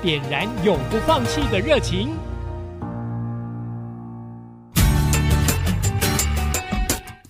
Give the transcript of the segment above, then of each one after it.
点燃永不放弃的热情。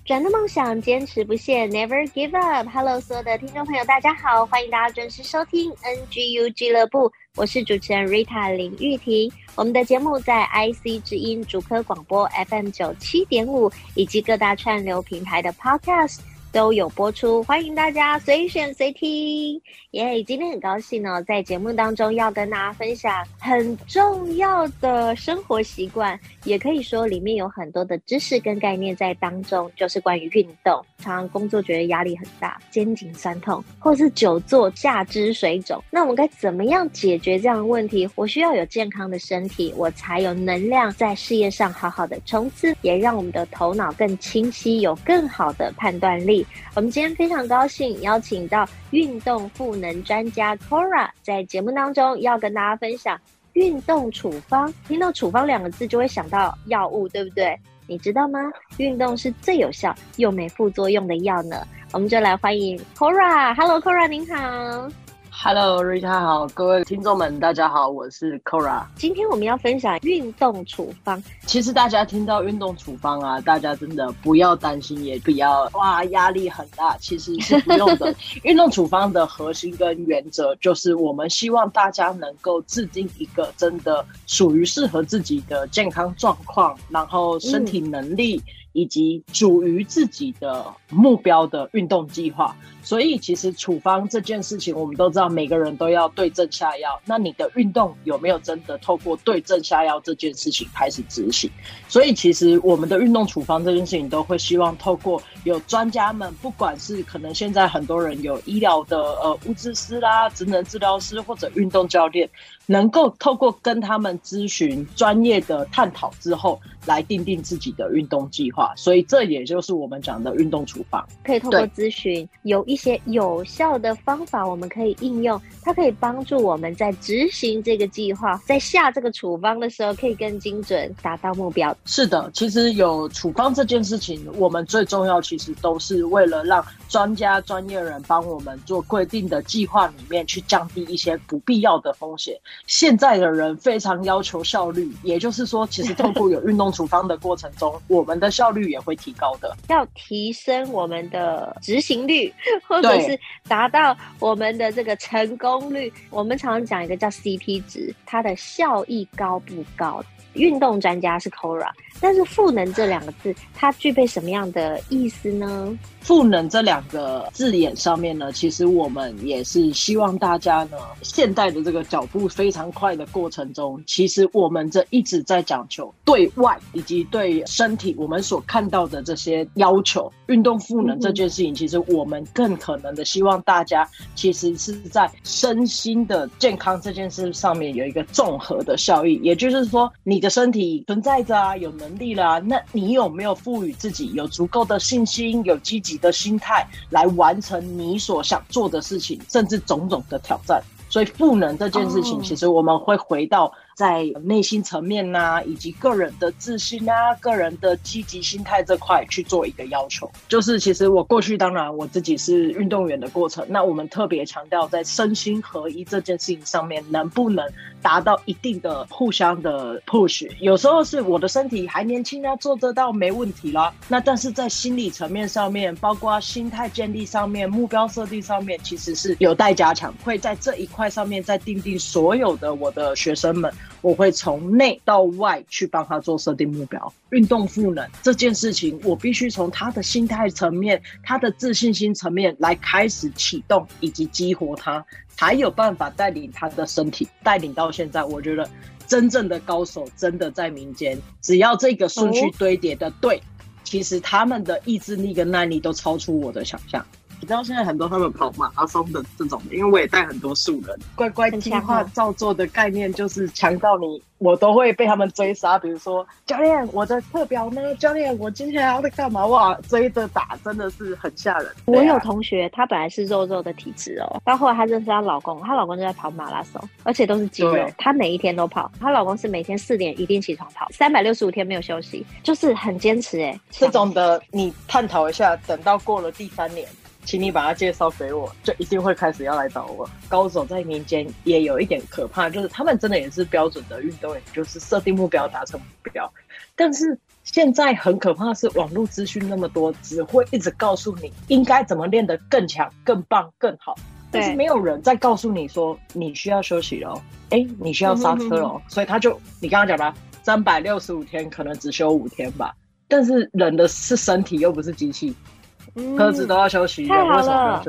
转的梦想，坚持不懈，Never give up。Hello，所有的听众朋友，大家好，欢迎大家准时收听 NGU 俱乐部，我是主持人 Rita 林玉婷。我们的节目在 IC 之音主科广播 FM 九七点五，以及各大串流平台的 Podcast。都有播出，欢迎大家随选随听。耶、今天很高兴呢、在节目当中要跟大家分享很重要的生活习惯，也可以说里面有很多的知识跟概念在当中，就是关于运动。常常工作觉得压力很大，肩颈酸痛，或是久坐下肢水肿，那我们该怎么样解决这样的问题？我需要有健康的身体，我才有能量在事业上好好的冲刺，也让我们的头脑更清晰，有更好的判断力。我们今天非常高兴邀请到运动赋能专家 Cora，在节目当中要跟大家分享运动处方。听到处方两个字就会想到药物，对不对？你知道吗？运动是最有效又没副作用的药呢。我们就来欢迎 Cora。Hello，Cora，您好。Hello，Rita 好，各位听众们，大家好，我是 Cora。今天我们要分享运动处方。其实大家听到运动处方啊，大家真的不要担心，也不要哇压力很大，其实是不用的。运动处方的核心跟原则就是，我们希望大家能够制定一个真的属于适合自己的健康状况，然后身体能力。嗯以及属于自己的目标的运动计划，所以其实处方这件事情，我们都知道每个人都要对症下药。那你的运动有没有真的透过对症下药这件事情开始执行？所以其实我们的运动处方这件事情，都会希望透过有专家们，不管是可能现在很多人有医疗的呃物质师啦、职能治疗师或者运动教练，能够透过跟他们咨询专业的探讨之后，来定定自己的运动计划。所以这也就是我们讲的运动处方，可以透过咨询有一些有效的方法，我们可以应用，它可以帮助我们在执行这个计划，在下这个处方的时候可以更精准，达到目标。是的，其实有处方这件事情，我们最重要其实都是为了让专家、专业人帮我们做规定的计划里面去降低一些不必要的风险。现在的人非常要求效率，也就是说，其实透过有运动处方的过程中，我们的效率。率也会提高的，要提升我们的执行率，或者是达到我们的这个成功率。我们常常讲一个叫 CP 值，它的效益高不高？运动专家是 Cora，但是赋能这两个字，它具备什么样的意思呢？赋能这两个字眼上面呢，其实我们也是希望大家呢，现代的这个脚步非常快的过程中，其实我们这一直在讲求对外以及对身体，我们所看到的这些要求，运动赋能这件事情，其实我们更可能的希望大家其实是在身心的健康这件事上面有一个综合的效益，也就是说，你的身体存在着啊，有能力了啊，那你有没有赋予自己有足够的信心，有积极的心态来完成你所想做的事情，甚至种种的挑战。所以赋能这件事情，其实我们会回到。在内心层面呐、啊，以及个人的自信啊，个人的积极心态这块去做一个要求，就是其实我过去当然我自己是运动员的过程，那我们特别强调在身心合一这件事情上面，能不能达到一定的互相的 push？有时候是我的身体还年轻啊，做得到没问题啦。那但是在心理层面上面，包括心态建立上面、目标设定上面，其实是有待加强。会在这一块上面再订定所有的我的学生们。我会从内到外去帮他做设定目标，运动赋能这件事情，我必须从他的心态层面、他的自信心层面来开始启动以及激活他，才有办法带领他的身体带领到现在。我觉得真正的高手真的在民间，只要这个顺序堆叠的对，其实他们的意志力跟耐力都超出我的想象。你知道现在很多他们跑马拉松的这种，因为我也带很多素人，乖乖听话照做的概念就是强到你。我都会被他们追杀，比如说教练，我的课表呢？教练，我今天还要在干嘛？哇，追着打真的是很吓人。啊、我有同学，她本来是肉肉的体质哦，到后来她认识她老公，她老公就在跑马拉松，而且都是肌肉，她每一天都跑。她老公是每天四点一定起床跑，三百六十五天没有休息，就是很坚持哎。这种的你探讨一下，等到过了第三年。请你把他介绍给我，就一定会开始要来找我。高手在民间也有一点可怕，就是他们真的也是标准的运动员，就是设定目标达成目标。但是现在很可怕的是，网络资讯那么多，只会一直告诉你应该怎么练得更强、更棒、更好，但是没有人在告诉你说你需要休息喽，哎，你需要刹车喽。所以他就你刚刚讲的三百六十五天可能只休五天吧，但是人的是身体又不是机器。车子都要休息，太好了。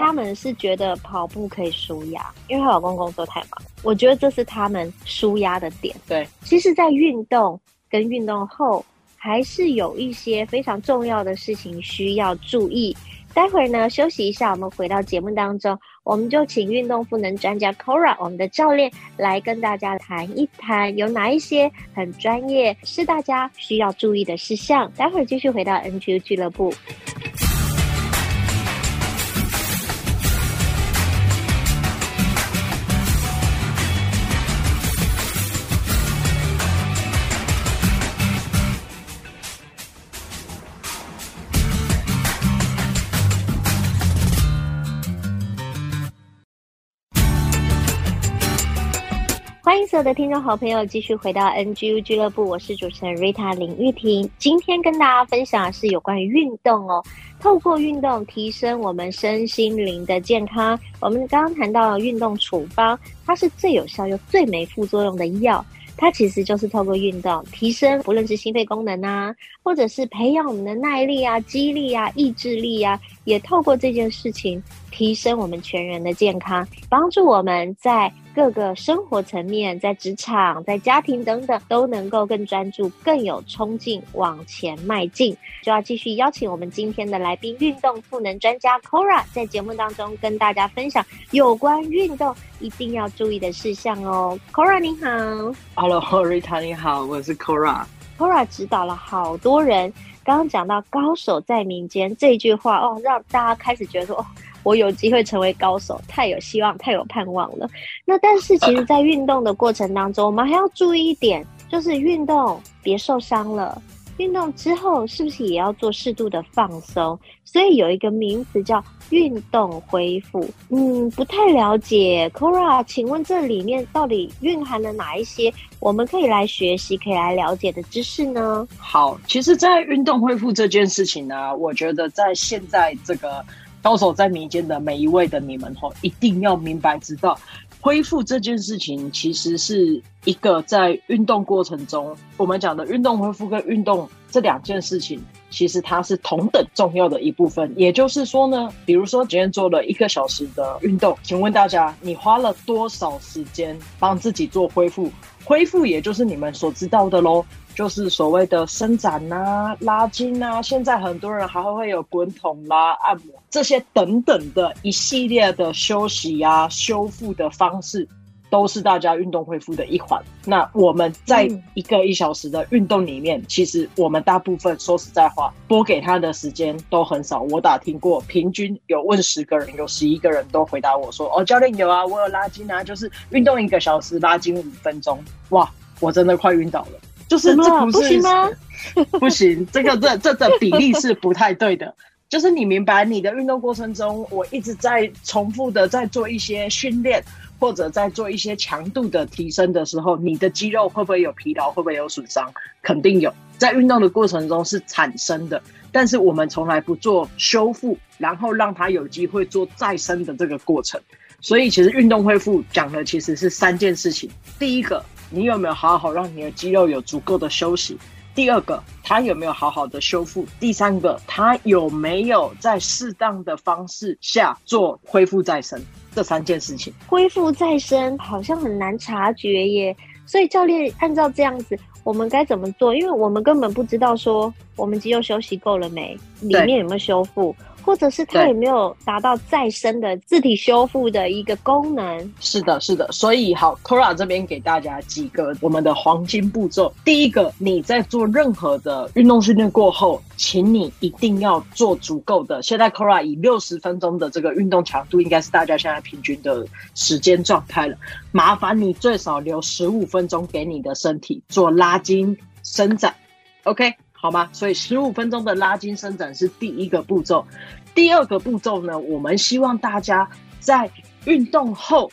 他们是觉得跑步可以舒压，因为她老公工作太忙。我觉得这是他们舒压的点。对，其实，在运动跟运动后，还是有一些非常重要的事情需要注意。待会儿呢，休息一下，我们回到节目当中，我们就请运动赋能专家 Cora，我们的教练来跟大家谈一谈，有哪一些很专业是大家需要注意的事项。待会儿继续回到 NQ 俱乐部。所有的听众好朋友继续回到 NGU 俱乐部，我是主持人 Rita 林玉婷。今天跟大家分享的是有关于运动哦，透过运动提升我们身心灵的健康。我们刚刚谈到运动处方，它是最有效又最没副作用的药。它其实就是透过运动提升，不论是心肺功能啊，或者是培养我们的耐力啊、肌力啊、意志力啊，也透过这件事情提升我们全人的健康，帮助我们在。各个生活层面，在职场、在家庭等等，都能够更专注、更有冲劲往前迈进。就要继续邀请我们今天的来宾——运动赋能专家 Cora，在节目当中跟大家分享有关运动一定要注意的事项哦。Cora 你好，Hello，Rita 你好，我是 Cora。Cora 指导了好多人，刚刚讲到“高手在民间”这句话哦，让大家开始觉得说哦。我有机会成为高手，太有希望，太有盼望了。那但是，其实，在运动的过程当中，我们还要注意一点，就是运动别受伤了。运动之后是不是也要做适度的放松？所以有一个名词叫运动恢复。嗯，不太了解，Cora，请问这里面到底蕴含了哪一些我们可以来学习、可以来了解的知识呢？好，其实，在运动恢复这件事情呢，我觉得在现在这个。高手在民间的每一位的你们吼，一定要明白知道，恢复这件事情其实是一个在运动过程中，我们讲的运动恢复跟运动这两件事情，其实它是同等重要的一部分。也就是说呢，比如说今天做了一个小时的运动，请问大家，你花了多少时间帮自己做恢复？恢复也就是你们所知道的喽。就是所谓的伸展呐、啊、拉筋啊，现在很多人还会会有滚筒啦、按摩这些等等的一系列的休息啊、修复的方式，都是大家运动恢复的一环。那我们在一个一小时的运动里面，嗯、其实我们大部分说实在话，拨给他的时间都很少。我打听过，平均有问十个人，有十一个人都回答我说：“哦，教练有啊，我有拉筋啊，就是运动一个小时，拉筋五分钟。”哇，我真的快晕倒了。就是这不是吗？不行，这个这这的比例是不太对的。就是你明白，你的运动过程中，我一直在重复的在做一些训练，或者在做一些强度的提升的时候，你的肌肉会不会有疲劳？会不会有损伤？肯定有，在运动的过程中是产生的。但是我们从来不做修复，然后让它有机会做再生的这个过程。所以，其实运动恢复讲的其实是三件事情。第一个。你有没有好好让你的肌肉有足够的休息？第二个，它有没有好好的修复？第三个，它有没有在适当的方式下做恢复再生？这三件事情，恢复再生好像很难察觉耶。所以教练按照这样子，我们该怎么做？因为我们根本不知道说我们肌肉休息够了没，里面有没有修复，或者是它有没有达到再生的自体修复的一个功能？是的，是的。所以好，Cora 这边给大家几个我们的黄金步骤。第一个，你在做任何的运动训练过后，请你一定要做足够的。现在 Cora 以六十分钟的这个运动强度，应该是大家现在平均的时间状态了。麻烦你最少留十五分钟给你的身体做拉筋伸展，OK？好吗？所以十五分钟的拉筋伸展是第一个步骤。第二个步骤呢，我们希望大家在运动后，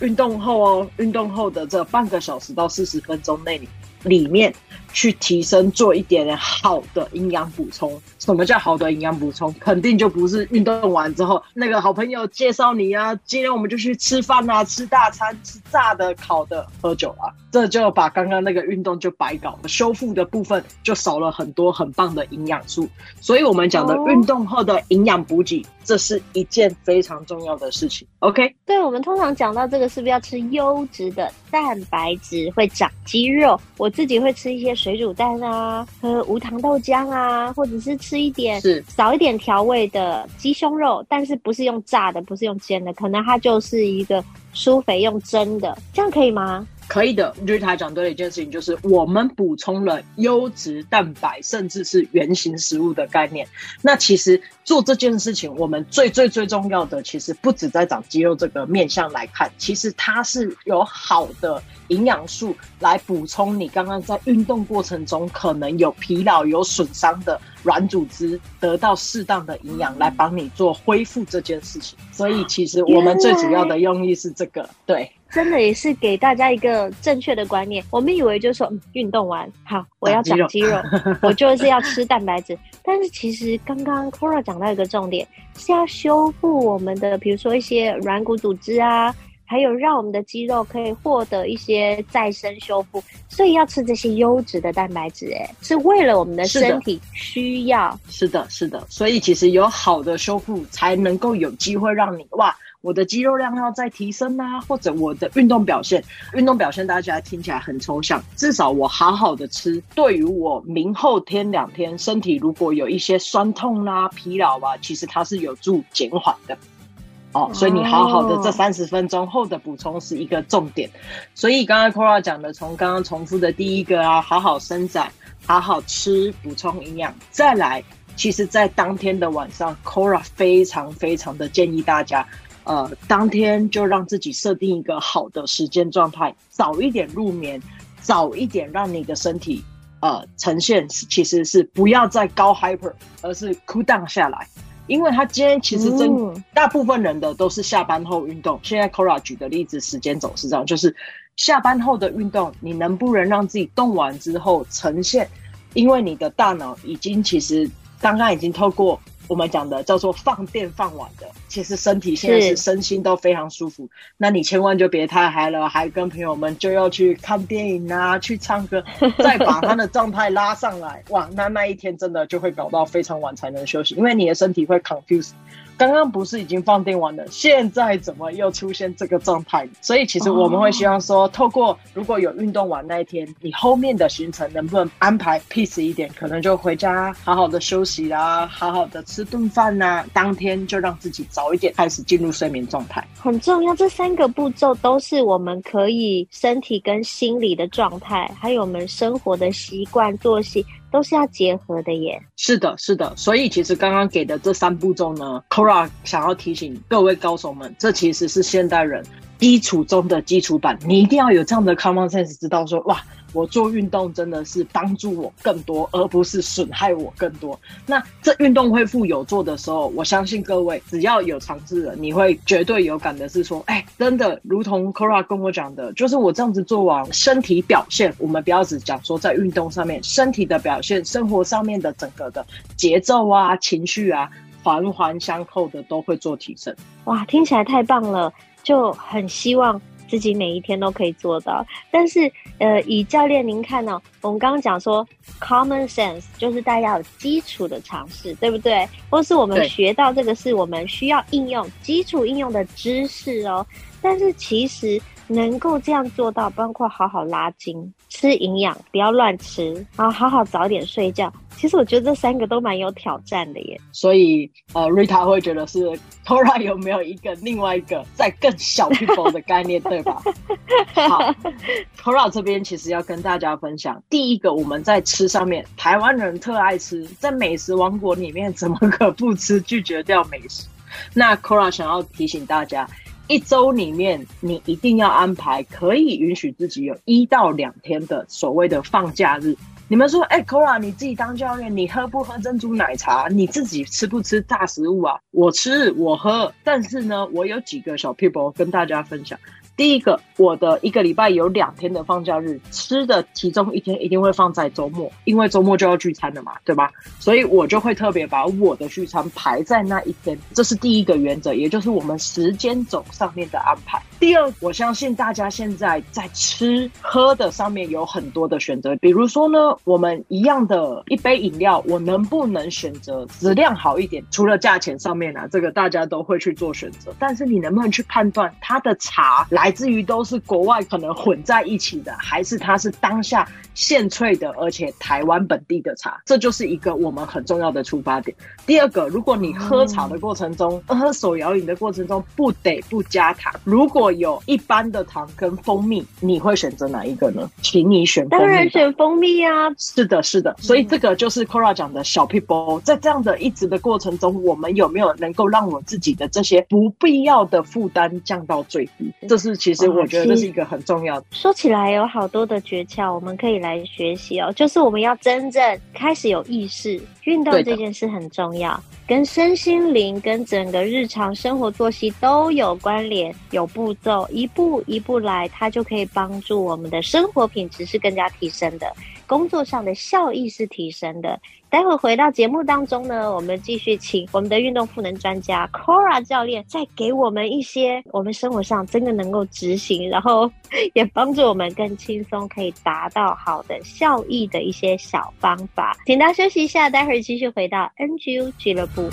运动后哦，运动后的这半个小时到四十分钟内里面。去提升，做一点点好的营养补充。什么叫好的营养补充？肯定就不是运动完之后那个好朋友介绍你啊，今天我们就去吃饭啊，吃大餐，吃炸的、烤的，喝酒啊，这就把刚刚那个运动就白搞了，修复的部分就少了很多很棒的营养素。所以我们讲的运动后的营养补给，这是一件非常重要的事情。OK？对，我们通常讲到这个，是不是要吃优质的蛋白质会长肌肉？我自己会吃一些。水煮蛋啊，喝无糖豆浆啊，或者是吃一点是少一点调味的鸡胸肉，但是不是用炸的，不是用煎的，可能它就是一个酥肥用蒸的，这样可以吗？可以的，就是他讲对了一件事情，就是我们补充了优质蛋白，甚至是原型食物的概念。那其实做这件事情，我们最最最重要的，其实不止在长肌肉这个面向来看，其实它是有好的。营养素来补充你刚刚在运动过程中可能有疲劳、有损伤的软组织，得到适当的营养来帮你做恢复这件事情。所以其实我们最主要的用意是这个，对，真的也是给大家一个正确的观念。我们以为就是说，嗯，运动完好，我要长肌肉，我就是要吃蛋白质。但是其实刚刚 Cora 讲到一个重点，是要修复我们的，比如说一些软骨组织啊。还有让我们的肌肉可以获得一些再生修复，所以要吃这些优质的蛋白质，哎，是为了我们的身体需要。是的，是的，所以其实有好的修复，才能够有机会让你哇，我的肌肉量要再提升啊，或者我的运动表现，运动表现大家听起来很抽象，至少我好好的吃，对于我明后天两天身体如果有一些酸痛啦、疲劳啊，其实它是有助减缓的。哦，所以你好好的这三十分钟后的补充是一个重点。所以刚刚 Cora 讲的，从刚刚重复的第一个啊，好好伸展，好好吃，补充营养，再来，其实，在当天的晚上，Cora 非常非常的建议大家，呃，当天就让自己设定一个好的时间状态，早一点入眠，早一点让你的身体呃呈现，其实是不要再高 hyper，而是 cool down 下来。因为他今天其实真大部分人的都是下班后运动。现在 Cora 举的例子时间总是这样，就是下班后的运动，你能不能让自己动完之后呈现？因为你的大脑已经其实刚刚已经透过。我们讲的叫做放电放完的，其实身体现在是身心都非常舒服。那你千万就别太嗨了，还跟朋友们就要去看电影啊，去唱歌，再把他的 状态拉上来，哇，那那一天真的就会搞到非常晚才能休息，因为你的身体会 confuse。刚刚不是已经放电完了，现在怎么又出现这个状态？所以其实我们会希望说，透过如果有运动完那一天，你后面的行程能不能安排 peace 一点？可能就回家好好的休息啦，好好的吃顿饭呐，当天就让自己早一点开始进入睡眠状态。很重要，这三个步骤都是我们可以身体跟心理的状态，还有我们生活的习惯作息。都是要结合的耶。是的，是的。所以其实刚刚给的这三步骤呢，Kora 想要提醒各位高手们，这其实是现代人基础中的基础版。你一定要有这样的 common sense，知道说哇。我做运动真的是帮助我更多，而不是损害我更多。那这运动恢复有做的时候，我相信各位只要有尝试了，你会绝对有感的是说，哎，真的如同 Cora 跟我讲的，就是我这样子做完，身体表现，我们不要只讲说在运动上面，身体的表现，生活上面的整个的节奏啊、情绪啊，环环相扣的都会做提升。哇，听起来太棒了，就很希望。自己每一天都可以做到，但是，呃，以教练您看呢、哦？我们刚刚讲说，common sense 就是大家有基础的尝试，对不对？或是我们学到这个是我们需要应用基础应用的知识哦。但是其实能够这样做到，包括好好拉筋、吃营养、不要乱吃，然后好好早点睡觉。其实我觉得这三个都蛮有挑战的耶。所以，呃，Rita 会觉得是 Cora 有没有一个另外一个在更小 people 的概念，对吧？好，Cora 这边其实要跟大家分享，第一个我们在吃上面，台湾人特爱吃，在美食王国里面怎么可不吃？拒绝掉美食。那 Cora 想要提醒大家。一周里面，你一定要安排可以允许自己有一到两天的所谓的放假日。你们说，哎，Cora，你自己当教练，你喝不喝珍珠奶茶？你自己吃不吃大食物啊？我吃，我喝。但是呢，我有几个小 people 跟大家分享。第一个，我的一个礼拜有两天的放假日，吃的其中一天一定会放在周末，因为周末就要聚餐了嘛，对吧？所以我就会特别把我的聚餐排在那一天，这是第一个原则，也就是我们时间轴上面的安排。第二，我相信大家现在在吃喝的上面有很多的选择，比如说呢，我们一样的一杯饮料，我能不能选择质量好一点？除了价钱上面啊，这个大家都会去做选择，但是你能不能去判断它的茶来？来自于都是国外可能混在一起的，还是它是当下现萃的，而且台湾本地的茶，这就是一个我们很重要的出发点。第二个，如果你喝茶的过程中，嗯、喝手摇饮的过程中不得不加糖，如果有一般的糖跟蜂蜜，你会选择哪一个呢？请你选蜂蜜。当然选蜂蜜啊！是的，是的。所以这个就是 Cora 讲的小 people，，在这样的一直的过程中，我们有没有能够让我自己的这些不必要的负担降到最低？这是。其实我觉得这是一个很重要的。说起来有好多的诀窍，我们可以来学习哦。就是我们要真正开始有意识，运动这件事很重要，跟身心灵、跟整个日常生活作息都有关联，有步骤，一步一步来，它就可以帮助我们的生活品质是更加提升的，工作上的效益是提升的。待会回到节目当中呢，我们继续请我们的运动赋能专家 Cora 教练，再给我们一些我们生活上真的能够执行，然后 也帮助我们更轻松可以达到好的效益的一些小方法。请大家休息一下，待会儿继续回到 NGU 俱乐部。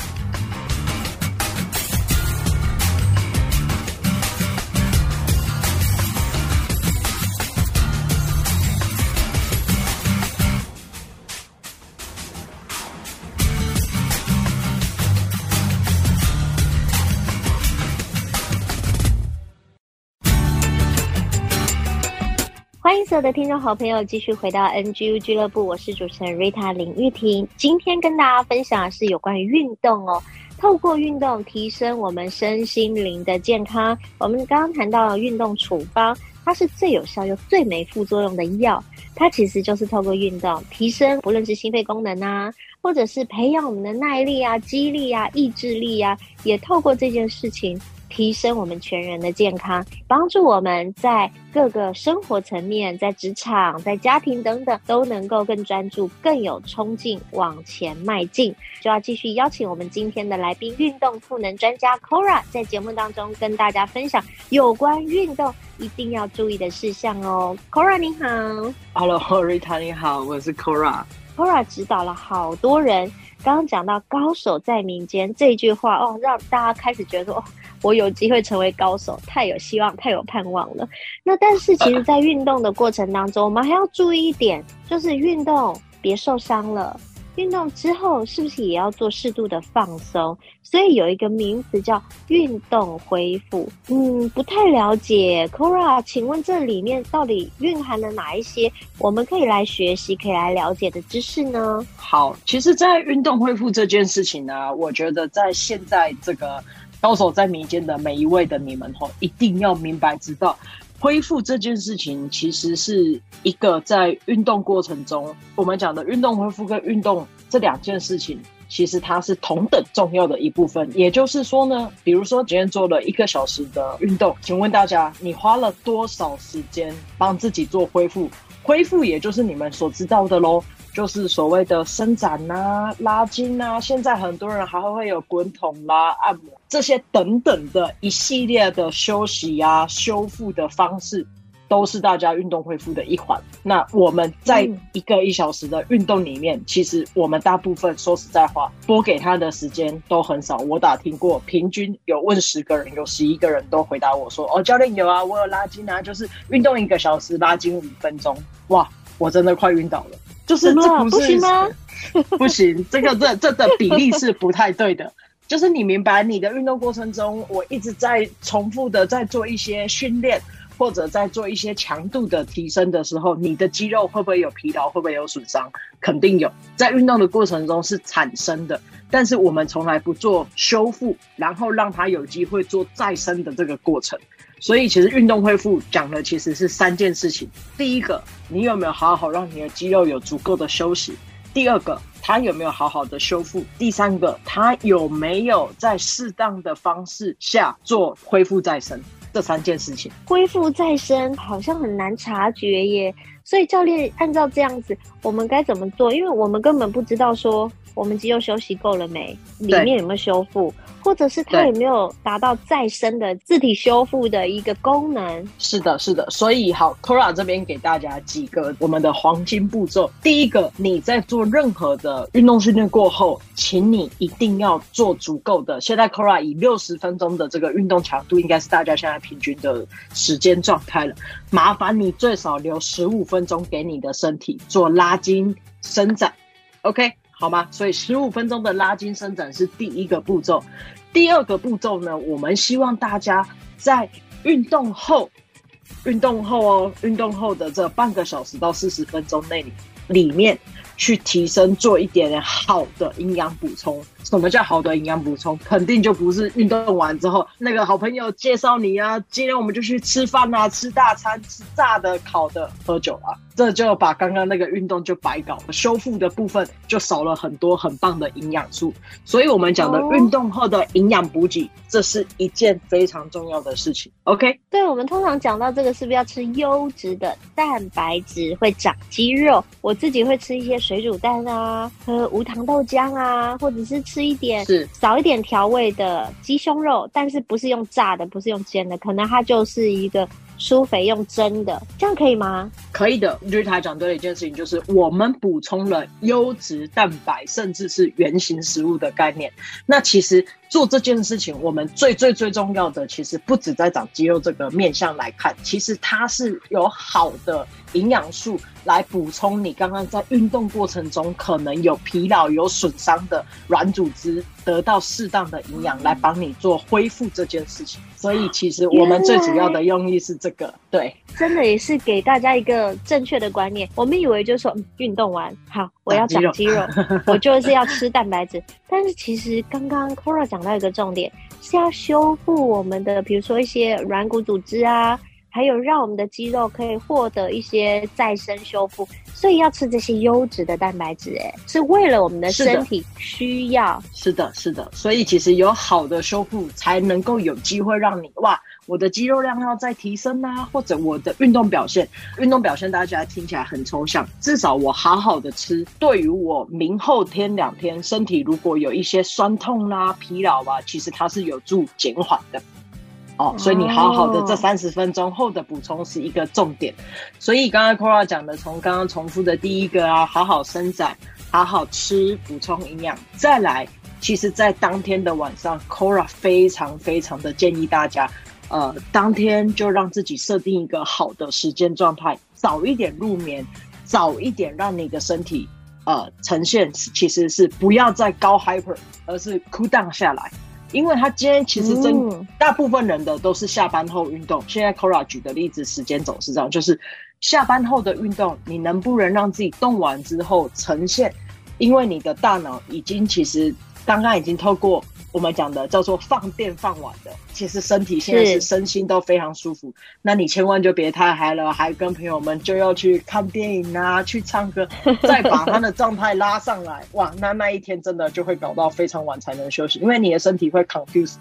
欢迎所有的听众好朋友继续回到 NGU 俱乐部，我是主持人 Rita 林玉婷。今天跟大家分享的是有关于运动哦，透过运动提升我们身心灵的健康。我们刚刚谈到了运动处方，它是最有效又最没副作用的药，它其实就是透过运动提升，不论是心肺功能啊，或者是培养我们的耐力啊、肌力啊、意志力啊，也透过这件事情。提升我们全人的健康，帮助我们在各个生活层面，在职场、在家庭等等，都能够更专注、更有冲劲往前迈进。就要继续邀请我们今天的来宾——运动赋能专家 Cora，在节目当中跟大家分享有关运动一定要注意的事项哦。Cora 你好，Hello，Rita 你好，我是 Cora。Cora 指导了好多人，刚刚讲到“高手在民间”这句话哦，让大家开始觉得哦。我有机会成为高手，太有希望，太有盼望了。那但是，其实，在运动的过程当中，我们还要注意一点，就是运动别受伤了。运动之后是不是也要做适度的放松？所以有一个名词叫运动恢复。嗯，不太了解，Cora，请问这里面到底蕴含了哪一些我们可以来学习、可以来了解的知识呢？好，其实，在运动恢复这件事情呢，我觉得在现在这个。高手在民间的每一位的你们吼，一定要明白知道，恢复这件事情其实是一个在运动过程中，我们讲的运动恢复跟运动这两件事情，其实它是同等重要的一部分。也就是说呢，比如说今天做了一个小时的运动，请问大家，你花了多少时间帮自己做恢复？恢复也就是你们所知道的喽。就是所谓的伸展呐、拉筋呐，现在很多人还会会有滚筒啦、按摩这些等等的一系列的休息啊、修复的方式，都是大家运动恢复的一环。那我们在一个一小时的运动里面，其实我们大部分说实在话，拨给他的时间都很少。我打听过，平均有问十个人，有十一个人都回答我说：“哦，教练有啊，我有拉筋啊，就是运动一个小时，拉筋五分钟。”哇，我真的快晕倒了。就是这不是吗？不行，这个这这的比例是不太对的。就是你明白，你的运动过程中，我一直在重复的在做一些训练，或者在做一些强度的提升的时候，你的肌肉会不会有疲劳？会不会有损伤？肯定有，在运动的过程中是产生的。但是我们从来不做修复，然后让它有机会做再生的这个过程。所以，其实运动恢复讲的其实是三件事情：第一个，你有没有好好让你的肌肉有足够的休息？第二个，它有没有好好的修复？第三个，它有没有在适当的方式下做恢复再生？这三件事情，恢复再生好像很难察觉耶。所以教练按照这样子，我们该怎么做？因为我们根本不知道说我们肌肉休息够了没，里面有没有修复。或者是它有没有达到再生的自体修复的一个功能？是的，是的。所以好，Cora 这边给大家几个我们的黄金步骤。第一个，你在做任何的运动训练过后，请你一定要做足够的。现在 Cora 以六十分钟的这个运动强度，应该是大家现在平均的时间状态了。麻烦你最少留十五分钟给你的身体做拉筋伸展，OK？好吗？所以十五分钟的拉筋伸展是第一个步骤。第二个步骤呢，我们希望大家在运动后，运动后哦，运动后的这半个小时到四十分钟内里面。去提升，做一点点好的营养补充。什么叫好的营养补充？肯定就不是运动完之后那个好朋友介绍你啊，今天我们就去吃饭啊，吃大餐，吃炸的、烤的，喝酒啊，这就把刚刚那个运动就白搞了，修复的部分就少了很多很棒的营养素。所以我们讲的运动后的营养补给，这是一件非常重要的事情。OK？对，我们通常讲到这个，是不是要吃优质的蛋白质会长肌肉？我自己会吃一些。水煮蛋啊，喝无糖豆浆啊，或者是吃一点是少一点调味的鸡胸肉，但是不是用炸的，不是用煎的，可能它就是一个。酥肥用蒸的，这样可以吗？可以的。就是他讲对了一件事情，就是我们补充了优质蛋白，甚至是原型食物的概念。那其实做这件事情，我们最最最重要的，其实不止在长肌肉这个面向来看，其实它是有好的营养素来补充你刚刚在运动过程中可能有疲劳、有损伤的软组织，得到适当的营养来帮你做恢复这件事情。所以其实我们最主要的用意是这个，对，真的也是给大家一个正确的观念。我们以为就是说，嗯，运动完好，我要长肌肉，我就是要吃蛋白质。但是其实刚刚 Cora 讲到一个重点，是要修复我们的，比如说一些软骨组织啊。还有让我们的肌肉可以获得一些再生修复，所以要吃这些优质的蛋白质，哎，是为了我们的身体需要。是的，是的，所以其实有好的修复，才能够有机会让你哇，我的肌肉量要再提升啊，或者我的运动表现，运动表现大家听起来很抽象，至少我好好的吃，对于我明后天两天身体如果有一些酸痛啊、疲劳啊，其实它是有助减缓的。哦，所以你好好的这三十分钟后的补充是一个重点。所以刚刚 Cora 讲的，从刚刚重复的第一个啊，好好伸展，好好吃，补充营养，再来，其实，在当天的晚上，Cora 非常非常的建议大家，呃，当天就让自己设定一个好的时间状态，早一点入眠，早一点让你的身体呃呈现，其实是不要再高 hyper，而是 cool down 下来。因为他今天其实真大部分人的都是下班后运动。现在 Cora 举的例子，时间总是这样，就是下班后的运动，你能不能让自己动完之后呈现？因为你的大脑已经其实刚刚已经透过。我们讲的叫做放电放晚的，其实身体现在是身心都非常舒服。那你千万就别太嗨了，还跟朋友们就要去看电影啊，去唱歌，再把他的状态拉上来，哇，那那一天真的就会搞到非常晚才能休息，因为你的身体会 confuse，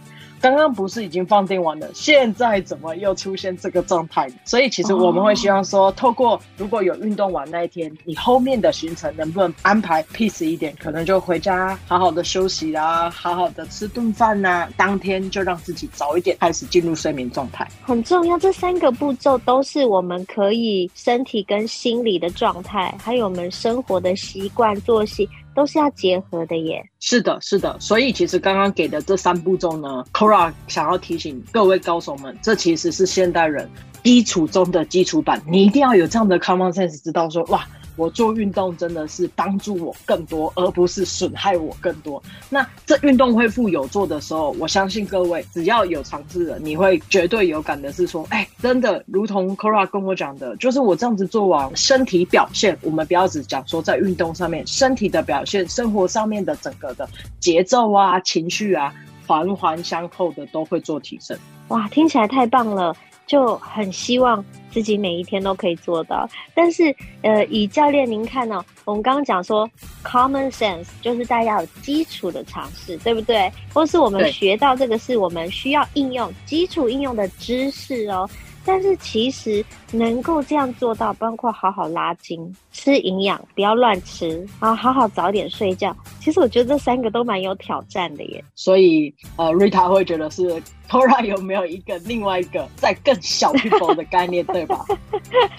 刚刚不是已经放电完了，现在怎么又出现这个状态？所以其实我们会希望说，透过如果有运动完那一天，你后面的行程能不能安排 peace 一点？可能就回家好好的休息啊，好好的吃顿饭呐，当天就让自己早一点开始进入睡眠状态。很重要，这三个步骤都是我们可以身体跟心理的状态，还有我们生活的习惯作息。都是要结合的耶。是的，是的。所以其实刚刚给的这三步骤呢，Kora 想要提醒各位高手们，这其实是现代人基础中的基础版。你一定要有这样的 common sense，知道说哇。我做运动真的是帮助我更多，而不是损害我更多。那这运动恢复有做的时候，我相信各位只要有尝试的，你会绝对有感的是说，哎，真的如同 Cora 跟我讲的，就是我这样子做完，身体表现，我们不要只讲说在运动上面，身体的表现，生活上面的整个的节奏啊、情绪啊，环环相扣的都会做提升。哇，听起来太棒了。就很希望自己每一天都可以做到，但是，呃，以教练您看呢、哦，我们刚刚讲说，common sense 就是大家有基础的尝试，对不对？或是我们学到这个是我们需要应用基础应用的知识哦。但是其实能够这样做到，包括好好拉筋、吃营养、不要乱吃，然后好好早点睡觉。其实我觉得这三个都蛮有挑战的耶。所以呃，Rita 会觉得是 Cora 有没有一个另外一个在更小 people 的概念，对吧？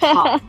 好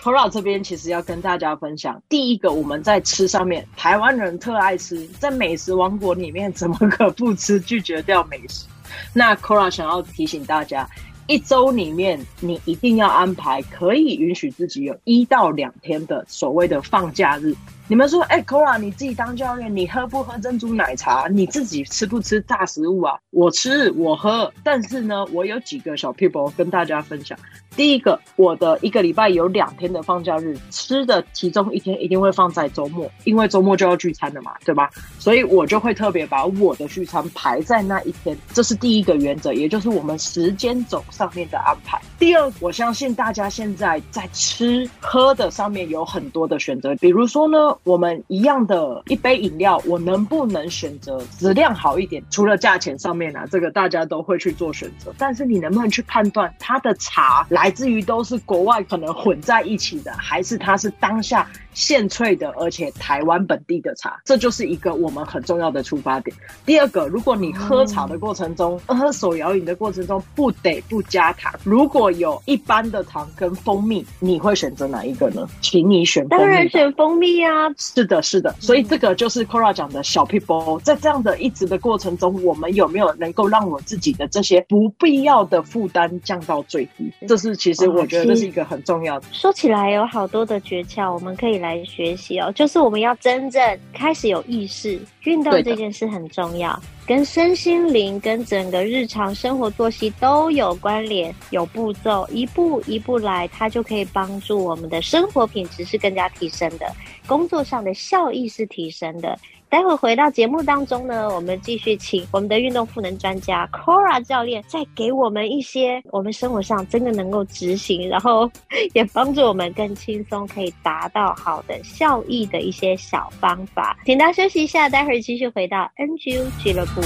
，Cora 这边其实要跟大家分享，第一个我们在吃上面，台湾人特爱吃，在美食王国里面怎么可不吃？拒绝掉美食。那 Cora 想要提醒大家。一周里面，你一定要安排可以允许自己有一到两天的所谓的放假日。你们说，哎、欸、Cora 你自己当教练，你喝不喝珍珠奶茶？你自己吃不吃炸食物啊？我吃，我喝。但是呢，我有几个小 people 跟大家分享。第一个，我的一个礼拜有两天的放假日，吃的其中一天一定会放在周末，因为周末就要聚餐了嘛，对吧？所以我就会特别把我的聚餐排在那一天，这是第一个原则，也就是我们时间轴上面的安排。第二，我相信大家现在在吃喝的上面有很多的选择，比如说呢。我们一样的一杯饮料，我能不能选择质量好一点？除了价钱上面啊，这个大家都会去做选择。但是你能不能去判断它的茶来自于都是国外可能混在一起的，还是它是当下现萃的，而且台湾本地的茶？这就是一个我们很重要的出发点。第二个，如果你喝茶的过程中，嗯、喝手摇饮的过程中不得不加糖，如果有一般的糖跟蜂蜜，你会选择哪一个呢？请你选蜂蜜。当然选蜂蜜啊。是的，是的，所以这个就是 Cora 讲的小 people，，在这样的一直的过程中，我们有没有能够让我自己的这些不必要的负担降到最低？这是其实我觉得这是一个很重要的。说起来有好多的诀窍，我们可以来学习哦。就是我们要真正开始有意识，运动这件事很重要，跟身心灵、跟整个日常生活作息都有关联，有步骤，一步一步来，它就可以帮助我们的生活品质是更加提升的。工作上的效益是提升的。待会回到节目当中呢，我们继续请我们的运动赋能专家 Cora 教练，再给我们一些我们生活上真的能够执行，然后 也帮助我们更轻松可以达到好的效益的一些小方法。请大家休息一下，待会儿继续回到 NGU 俱乐部。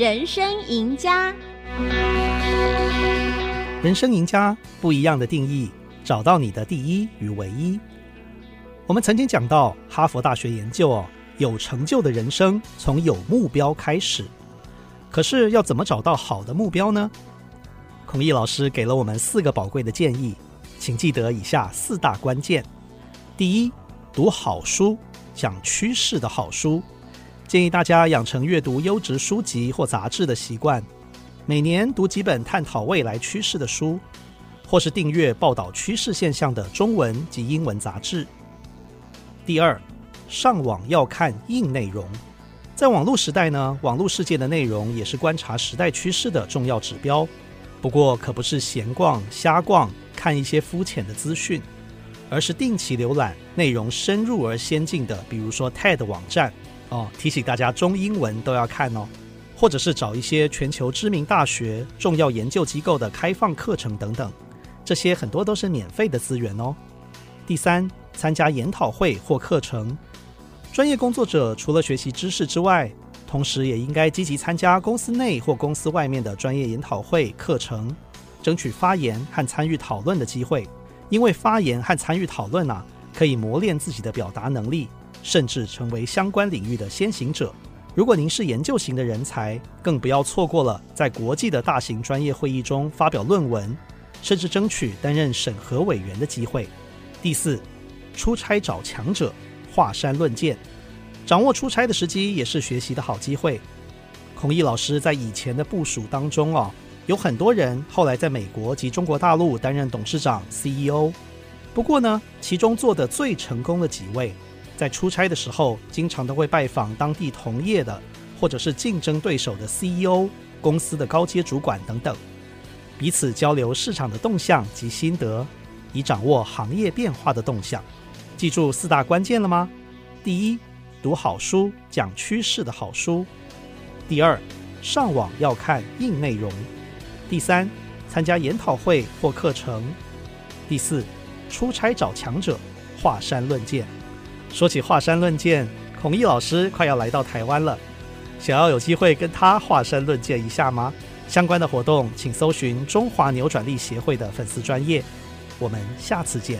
人生赢家，人生赢家不一样的定义，找到你的第一与唯一。我们曾经讲到，哈佛大学研究哦，有成就的人生从有目标开始。可是要怎么找到好的目标呢？孔毅老师给了我们四个宝贵的建议，请记得以下四大关键：第一，读好书，讲趋势的好书。建议大家养成阅读优质书籍或杂志的习惯，每年读几本探讨未来趋势的书，或是订阅报道趋势现象的中文及英文杂志。第二，上网要看硬内容，在网络时代呢，网络世界的内容也是观察时代趋势的重要指标。不过，可不是闲逛、瞎逛，看一些肤浅的资讯。而是定期浏览内容深入而先进的，比如说 TED 网站哦，提醒大家中英文都要看哦，或者是找一些全球知名大学、重要研究机构的开放课程等等，这些很多都是免费的资源哦。第三，参加研讨会或课程，专业工作者除了学习知识之外，同时也应该积极参加公司内或公司外面的专业研讨会课程，争取发言和参与讨论的机会。因为发言和参与讨论啊，可以磨练自己的表达能力，甚至成为相关领域的先行者。如果您是研究型的人才，更不要错过了在国际的大型专业会议中发表论文，甚至争取担任审核委员的机会。第四，出差找强者，华山论剑。掌握出差的时机也是学习的好机会。孔毅老师在以前的部署当中啊。有很多人后来在美国及中国大陆担任董事长、CEO。不过呢，其中做得最成功的几位，在出差的时候，经常都会拜访当地同业的或者是竞争对手的 CEO、公司的高阶主管等等，彼此交流市场的动向及心得，以掌握行业变化的动向。记住四大关键了吗？第一，读好书，讲趋势的好书；第二，上网要看硬内容。第三，参加研讨会或课程；第四，出差找强者，华山论剑。说起华山论剑，孔毅老师快要来到台湾了，想要有机会跟他华山论剑一下吗？相关的活动，请搜寻中华扭转力协会的粉丝专业。我们下次见。